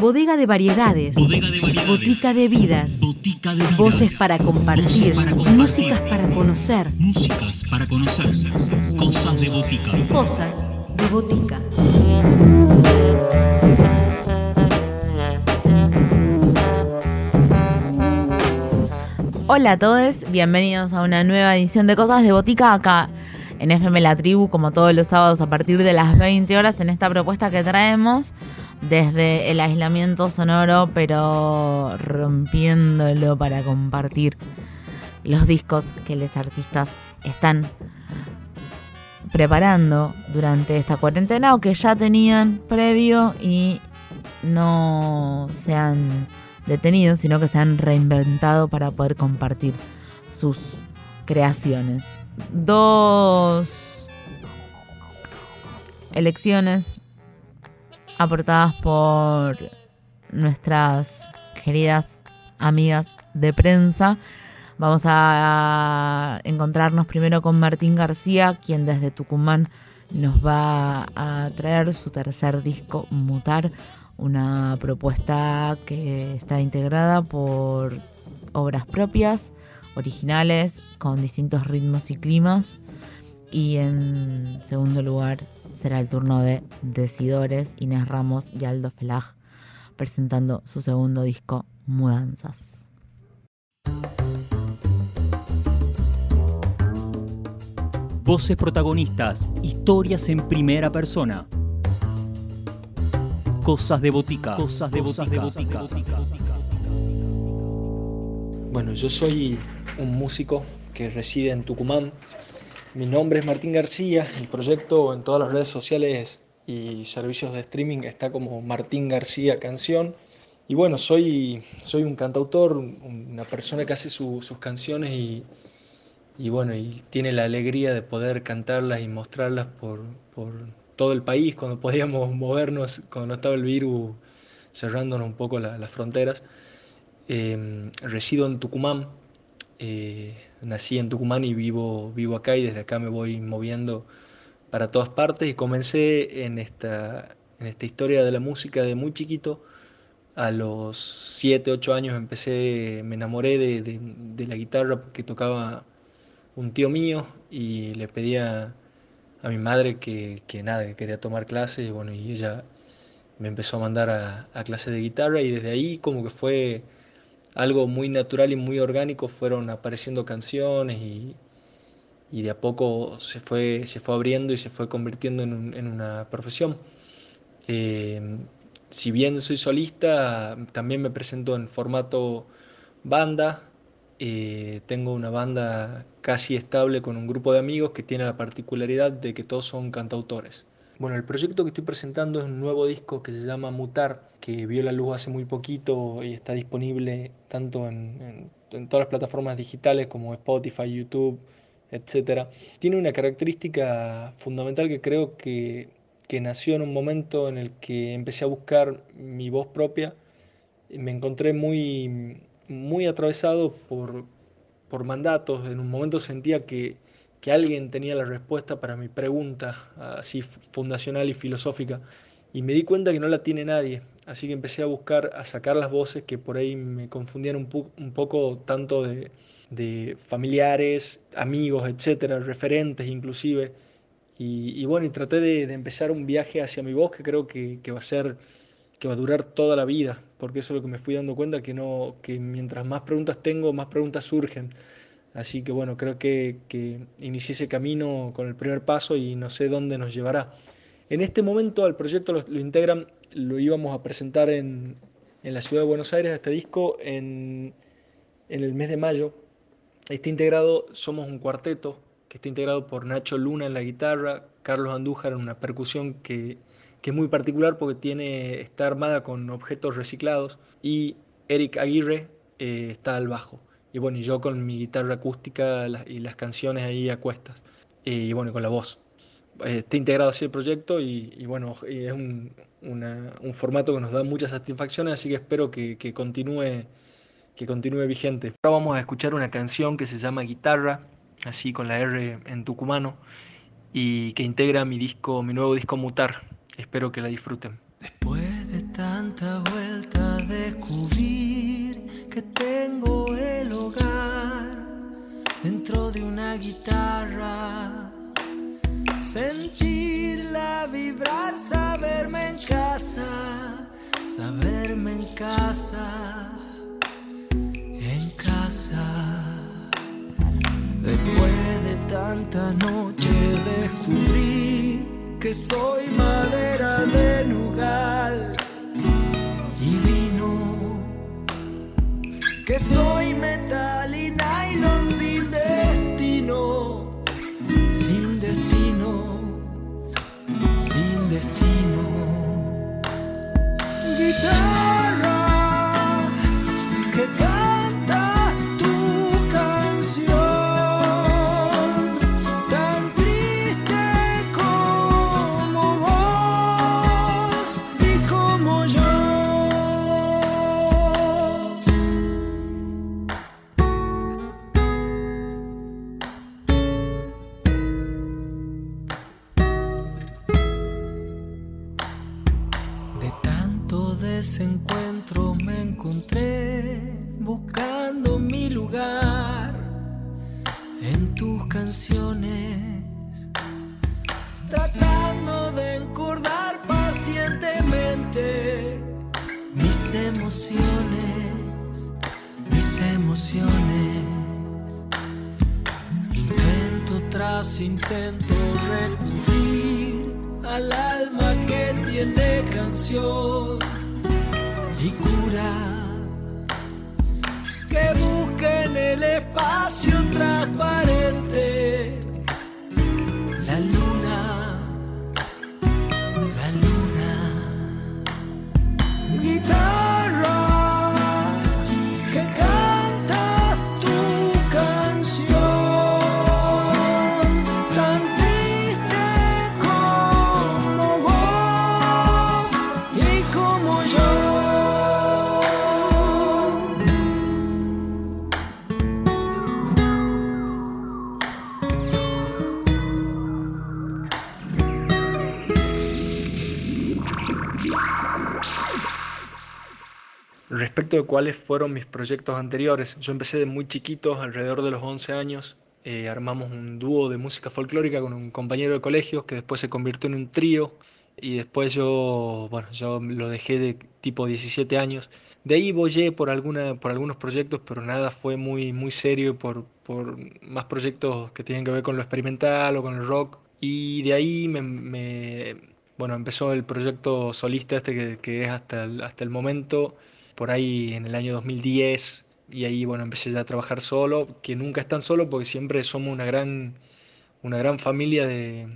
Bodega de variedades. Bodega de variedades. Botica de vidas. Botica de vidas. Voces para compartir. Voces para compartir. Músicas para conocer. Músicas para conocer. Cosas de botica. Cosas de botica. Hola a todos, bienvenidos a una nueva edición de Cosas de Botica acá en FM La Tribu, como todos los sábados a partir de las 20 horas en esta propuesta que traemos desde el aislamiento sonoro, pero rompiéndolo para compartir los discos que los artistas están preparando durante esta cuarentena o que ya tenían previo y no se han detenido, sino que se han reinventado para poder compartir sus creaciones. Dos elecciones aportadas por nuestras queridas amigas de prensa. Vamos a encontrarnos primero con Martín García, quien desde Tucumán nos va a traer su tercer disco, Mutar, una propuesta que está integrada por obras propias, originales, con distintos ritmos y climas. Y en segundo lugar será el turno de Decidores, Inés Ramos y Aldo Felag, presentando su segundo disco, Mudanzas. Voces protagonistas. Historias en primera persona. Cosas de botica. Cosas de botica. Bueno, yo soy un músico que reside en Tucumán. Mi nombre es Martín García. El proyecto en todas las redes sociales y servicios de streaming está como Martín García Canción. Y bueno, soy, soy un cantautor, una persona que hace su- sus canciones y, y bueno, y tiene la alegría de poder cantarlas y mostrarlas por, por todo el país cuando podíamos movernos, cuando estaba el virus cerrándonos un poco la- las fronteras. Eh, resido en Tucumán, eh, nací en Tucumán y vivo, vivo acá y desde acá me voy moviendo para todas partes y comencé en esta, en esta historia de la música de muy chiquito. A los 7, 8 años empecé, me enamoré de, de- la guitarra que tocaba un tío mío y le pedía a mi madre que, que nada, que quería tomar clases y bueno, y ella me empezó a mandar a, a clases de guitarra y desde ahí como que fue algo muy natural y muy orgánico, fueron apareciendo canciones y, y de a poco se fue, se fue abriendo y se fue convirtiendo en, en una profesión. Eh, si bien soy solista, también me presento en formato banda. Eh, tengo una banda casi estable con un grupo de amigos que tiene la particularidad de que todos son cantautores. Bueno, el proyecto que estoy presentando es un nuevo disco que se llama Mutar, que vio la luz hace muy poquito y está disponible tanto en, todas las plataformas digitales como Spotify, YouTube, etc. Tiene una característica fundamental que creo que, nació en un momento en el que empecé a buscar mi voz propia. Me encontré muy, muy atravesado por, por mandatos. En un momento sentía que, que alguien tenía la respuesta para mi pregunta, así fundacional y filosófica, y me di cuenta que no la tiene nadie. Así que empecé a buscar, a sacar las voces que por ahí me confundían un, poco tanto de, familiares, amigos, etcétera, referentes inclusive. Y, bueno, traté de, de empezar un viaje hacia mi voz que creo que, que va a ser, que va a durar toda la vida, porque eso es lo que me fui dando cuenta, que, no, que mientras más preguntas tengo, más preguntas surgen. Así que bueno, creo que, que inicié ese camino con el primer paso y no sé dónde nos llevará. En este momento al proyecto lo, lo integran, lo íbamos a presentar en, en la ciudad de Buenos Aires, este disco, en, en el mes de mayo. Está integrado, somos un cuarteto, que está integrado por Nacho Luna en la guitarra, Carlos Andújar en una percusión que, que es muy particular porque tiene, está armada con objetos reciclados, y Eric Aguirre eh, está al bajo. Y bueno, y yo con mi guitarra acústica y las canciones ahí a cuestas. Y bueno, con la voz. Eh, está integrado así el proyecto y, bueno, es un, un formato que nos da muchas satisfacciones, así que espero que, que continúe, que continúe vigente. Ahora vamos a escuchar una canción que se llama Guitarra, así con la R en tucumano, y que integra mi disco, mi nuevo disco Mutar. Espero que la disfruten. Después de tanta dentro de una guitarra. Sentirla vibrar, saberme en casa, saberme en casa, en casa. Después de tanta noche descubrí que soy madera de nugal y vino, que soy metal y nylon emociones, mis emociones. Intento tras intento recurrir al alma que tiene canción y cura. Que busque en el espacio transparente Respecto de cuáles fueron mis proyectos anteriores, yo empecé de muy chiquito, alrededor de los 11 años. eh, armamos un dúo de música folclórica con un compañero de colegio que después se convirtió en un trío y después yo, bueno, yo lo dejé de tipo 17 años. De ahí bollé por, alguna, por algunos proyectos, pero nada fue muy, muy serio por, por más proyectos que tienen que ver con lo experimental o con el rock. Y de ahí me, me- bueno, empezó el proyecto solista este que, que es hasta el, hasta el momento por ahí en el año 2010 y ahí bueno empecé ya a trabajar solo, que nunca es tan solo porque siempre somos una gran, una gran familia de,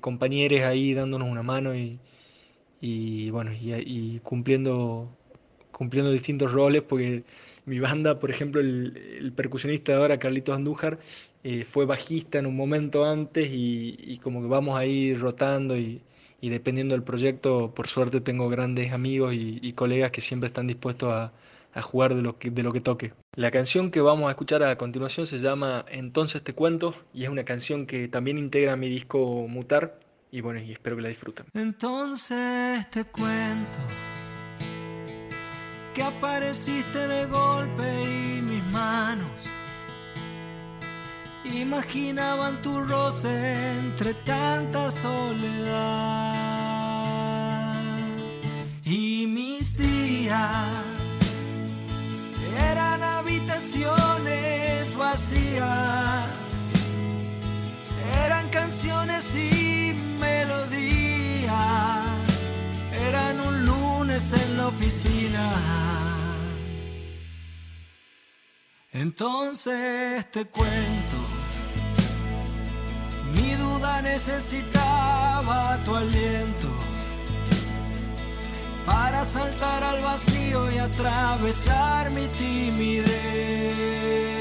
compañeros ahí dándonos una mano y, bueno y, cumpliendo, cumpliendo distintos roles porque mi banda, por ejemplo, el, el percusionista de ahora, Carlitos Andújar, eh, fue bajista en un momento antes y, y como que vamos ahí rotando y, y dependiendo del proyecto, por suerte tengo grandes amigos y, colegas que siempre están dispuestos a, jugar de lo que, toque. La canción que vamos a escuchar a continuación se llama Entonces te cuento y es una canción que también integra mi disco Mutar y bueno, espero que la disfruten. Entonces te cuento que apareciste de golpe y mis manos imaginaban tu roce entre tanta soledad. Y mis días eran habitaciones vacías. Eran canciones y melodías, eran un lunes en la oficina. Entonces te cuento, necesitaba tu aliento para saltar al vacío y atravesar mi timidez.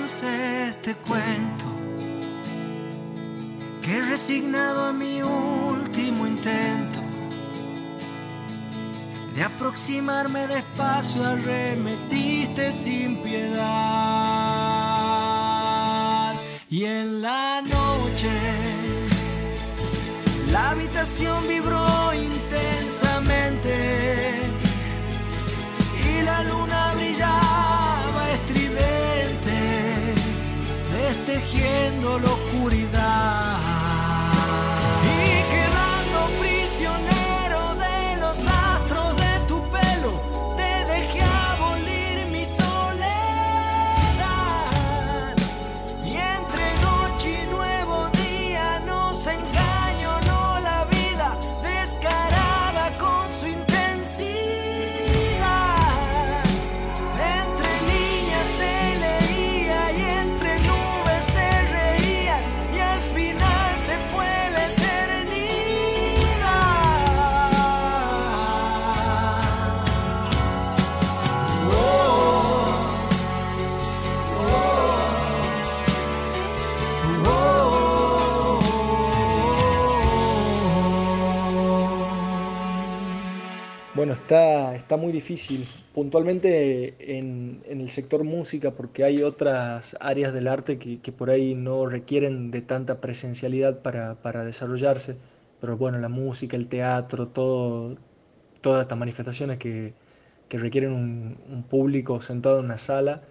Entonces te cuento que resignado a mi último intento de aproximarme despacio arremetiste sin piedad. Y en la noche la habitación vibró intensamente y la luna brillaba destejiendo la está, muy difícil, puntualmente en, el sector música, porque hay otras áreas del arte que, por ahí no requieren de tanta presencialidad para, desarrollarse, pero bueno, la música, el teatro, todo, todas estas manifestaciones que, requieren un, público sentado en una sala,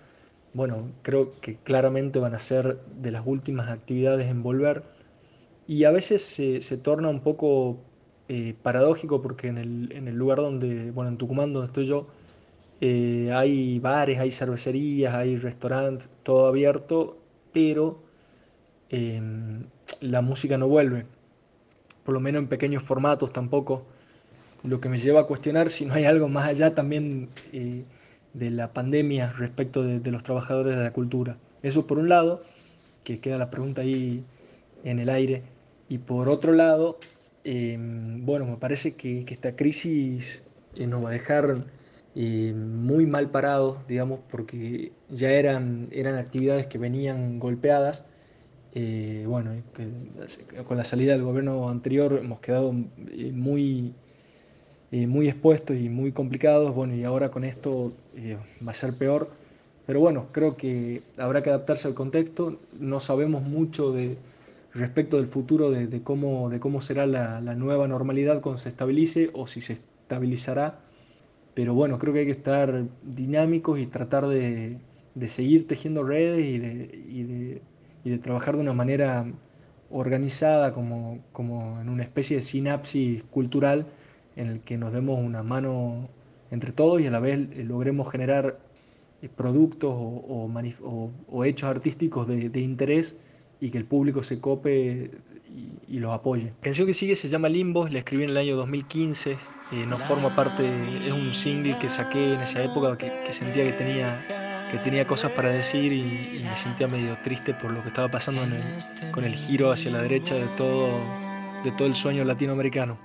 bueno, creo que claramente van a ser de las últimas actividades en volver. Y a veces se, se torna un poco eh, paradójico porque en el, en el, lugar donde, bueno, en Tucumán, donde estoy yo, eh, hay bares, hay cervecerías, hay restaurantes, todo abierto, pero em, la música no vuelve, por lo menos en pequeños formatos tampoco, lo que me lleva a cuestionar si no hay algo más allá también eh, de la pandemia respecto de, de los trabajadores de la cultura. Eso por un lado, que queda la pregunta ahí en el aire, y por otro lado, Em, bueno, me parece que, esta crisis eh, nos va a dejar eh, muy mal parados, digamos, porque ya eran, eran actividades que venían golpeadas. Eh, bueno, con la salida del gobierno anterior hemos quedado muy, muy expuestos y muy complicados. Bueno, y ahora con esto va a ser peor. Pero bueno, creo que habrá que adaptarse al contexto. No sabemos mucho de, respecto del futuro de, cómo, de cómo será la, nueva normalidad cuando se estabilice o si se estabilizará. Pero bueno, creo que hay que estar dinámicos y tratar de, seguir tejiendo redes y de, y de, trabajar de una manera organizada, como, en una especie de sinapsis cultural en el que nos demos una mano entre todos y a la vez logremos generar eh, productos o hechos artísticos de interés y que el público se cope y, los apoye. La canción que sigue se llama Limbo, la escribí en el año 2015, eh, no forma parte, es un single que saqué en esa época que, sentía que tenía, que tenía cosas para decir y, me sentía medio triste por lo que estaba pasando con el giro hacia la derecha de todo, de todo el sueño latinoamericano.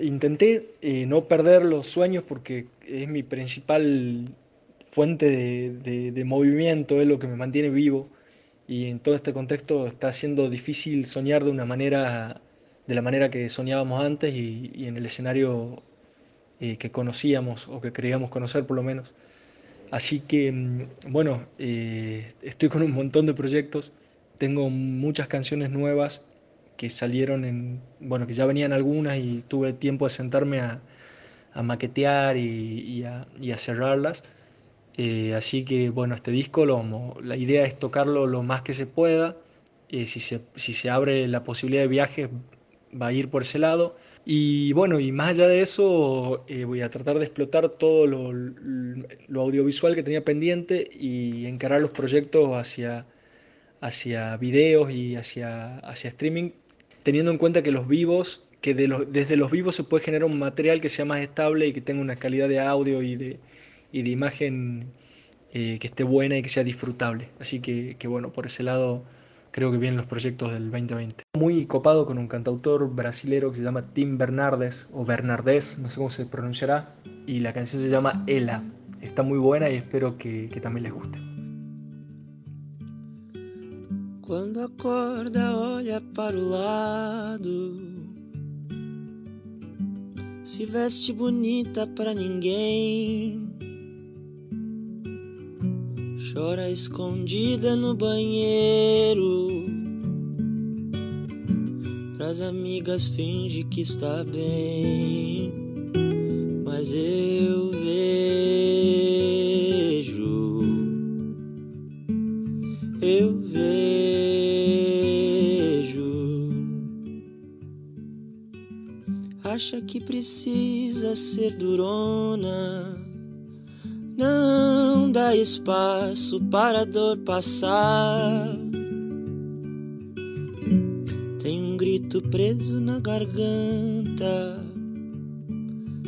Intenté eh, no perder los sueños porque es mi principal fuente de, de- de movimiento, es lo que me mantiene vivo. Y en todo este contexto está siendo difícil soñar de una manera, de la manera que soñábamos antes y, en el escenario eh, que conocíamos o que creíamos conocer por lo menos. Así que, mm, bueno, eh, estoy con un montón de proyectos, tengo muchas canciones nuevas que salieron en, bueno, que ya venían algunas y tuve tiempo de sentarme a, a maquetear y, y a, y a cerrarlas. Eh, así que, bueno, este disco, lo, la idea es tocarlo lo más que se pueda. Eh, si se, si se abre la posibilidad de viajes, va a ir por ese lado. Y bueno, y más allá de eso, eh, voy a tratar de explotar todo lo, lo audiovisual que tenía pendiente y encarar los proyectos hacia, hacia videos y hacia, hacia streaming, teniendo en cuenta que los vivos, que desde los vivos se puede generar un material que sea más estable y que tenga una calidad de audio y de, y de imagen eh, que esté buena y que sea disfrutable. Así que, que bueno, por ese lado creo que vienen los proyectos del 2020. Muy copado con un cantautor brasilero que se llama Tim Bernardes o Bernardés, no sé cómo se pronunciará, y la canción se llama Ela. Está muy buena y espero que, que también les guste. Quando acorda, olha para o lado. Se veste bonita pra ninguém. Chora escondida no banheiro. Pras amigas finge que está bem. Mas eu vejo. Acha que precisa ser durona. Não dá espaço para a dor passar. Tem um grito preso na garganta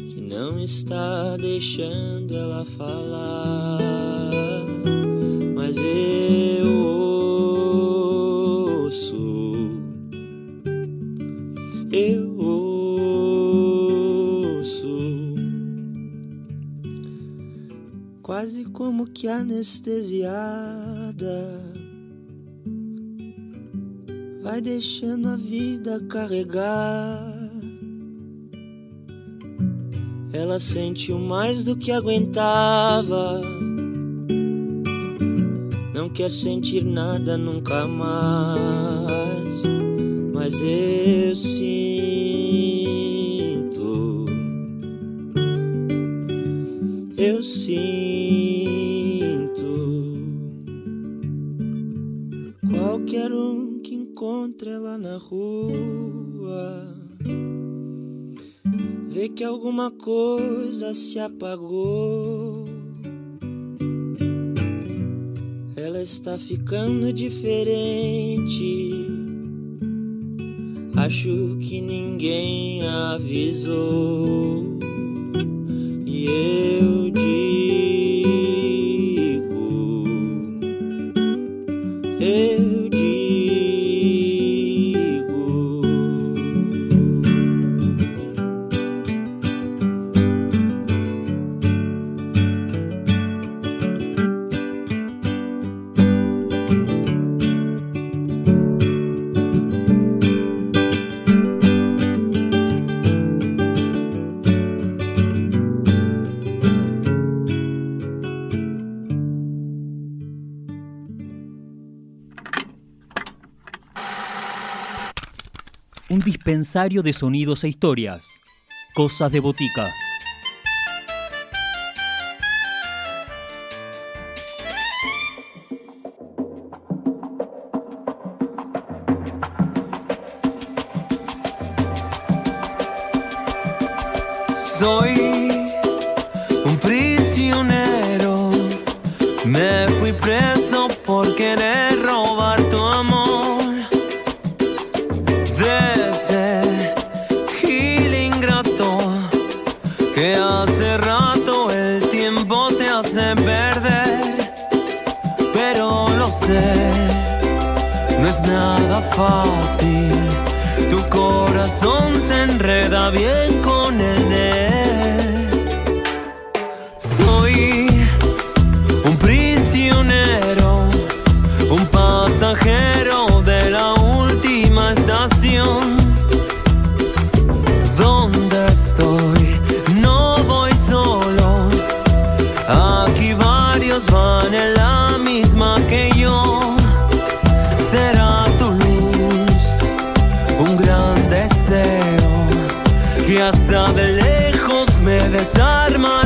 que não está deixando ela falar. Mas eu como que anestesiada. Vai deixando a vida carregar. Ela sentiu mais do que aguentava. Não quer sentir nada nunca mais. Mas eu sinto. Vê que alguma coisa se apagou. Ela está ficando diferente. Acho que ninguém avisou. Dispensario de sonidos e historias. Cosas de botica. perder, pero lo sé, no es nada fácil. Tu corazón se enreda bien con el de ve sarmal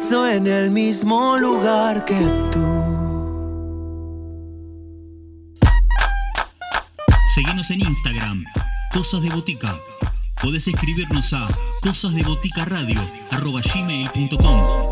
paso en el mismo lugar que tú. Seguimos en Instagram, Cosas de Botica. Podés escribirnos a cosasdeboticaradio.com.